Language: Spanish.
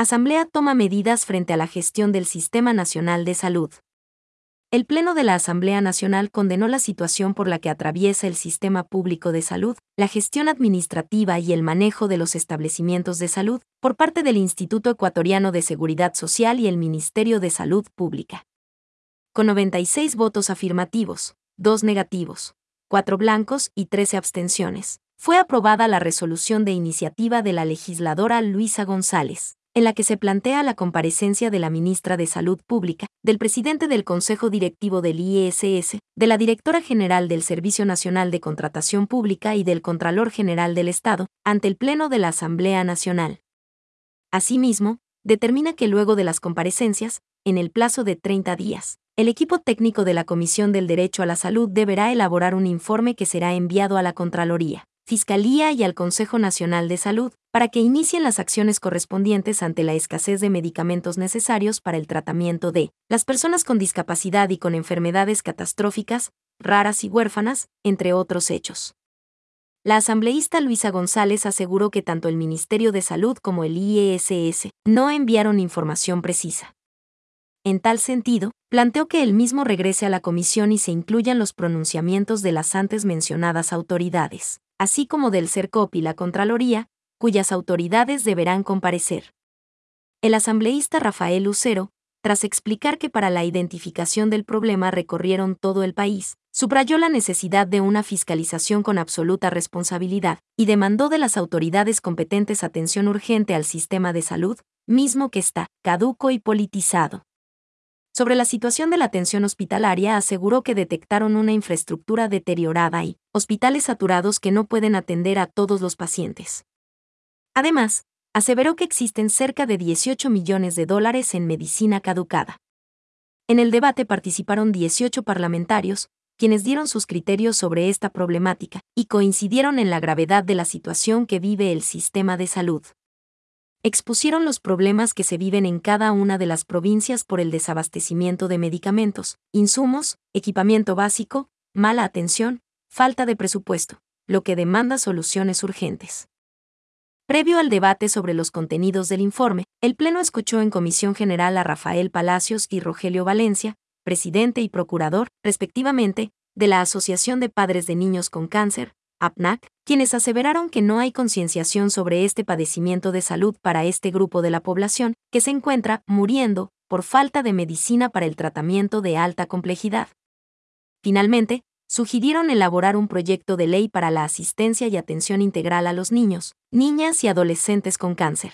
Asamblea toma medidas frente a la gestión del Sistema Nacional de Salud. El Pleno de la Asamblea Nacional condenó la situación por la que atraviesa el sistema público de salud, la gestión administrativa y el manejo de los establecimientos de salud por parte del Instituto Ecuatoriano de Seguridad Social y el Ministerio de Salud Pública. Con 96 votos afirmativos, 2 negativos, 4 blancos y 13 abstenciones, fue aprobada la resolución de iniciativa de la legisladora Luisa González en la que se plantea la comparecencia de la ministra de Salud Pública, del presidente del Consejo Directivo del IESS, de la directora general del Servicio Nacional de Contratación Pública y del Contralor General del Estado, ante el Pleno de la Asamblea Nacional. Asimismo, determina que luego de las comparecencias, en el plazo de 30 días, el equipo técnico de la Comisión del Derecho a la Salud deberá elaborar un informe que será enviado a la Contraloría. Fiscalía y al Consejo Nacional de Salud, para que inicien las acciones correspondientes ante la escasez de medicamentos necesarios para el tratamiento de las personas con discapacidad y con enfermedades catastróficas, raras y huérfanas, entre otros hechos. La asambleísta Luisa González aseguró que tanto el Ministerio de Salud como el IESS no enviaron información precisa. En tal sentido, planteó que el mismo regrese a la comisión y se incluyan los pronunciamientos de las antes mencionadas autoridades así como del CERCOP y la Contraloría, cuyas autoridades deberán comparecer. El asambleísta Rafael Lucero, tras explicar que para la identificación del problema recorrieron todo el país, subrayó la necesidad de una fiscalización con absoluta responsabilidad y demandó de las autoridades competentes atención urgente al sistema de salud, mismo que está caduco y politizado. Sobre la situación de la atención hospitalaria aseguró que detectaron una infraestructura deteriorada y hospitales saturados que no pueden atender a todos los pacientes. Además, aseveró que existen cerca de 18 millones de dólares en medicina caducada. En el debate participaron 18 parlamentarios, quienes dieron sus criterios sobre esta problemática y coincidieron en la gravedad de la situación que vive el sistema de salud expusieron los problemas que se viven en cada una de las provincias por el desabastecimiento de medicamentos, insumos, equipamiento básico, mala atención, falta de presupuesto, lo que demanda soluciones urgentes. Previo al debate sobre los contenidos del informe, el Pleno escuchó en Comisión General a Rafael Palacios y Rogelio Valencia, presidente y procurador, respectivamente, de la Asociación de Padres de Niños con Cáncer, APNAC, quienes aseveraron que no hay concienciación sobre este padecimiento de salud para este grupo de la población, que se encuentra muriendo por falta de medicina para el tratamiento de alta complejidad. Finalmente, sugirieron elaborar un proyecto de ley para la asistencia y atención integral a los niños, niñas y adolescentes con cáncer.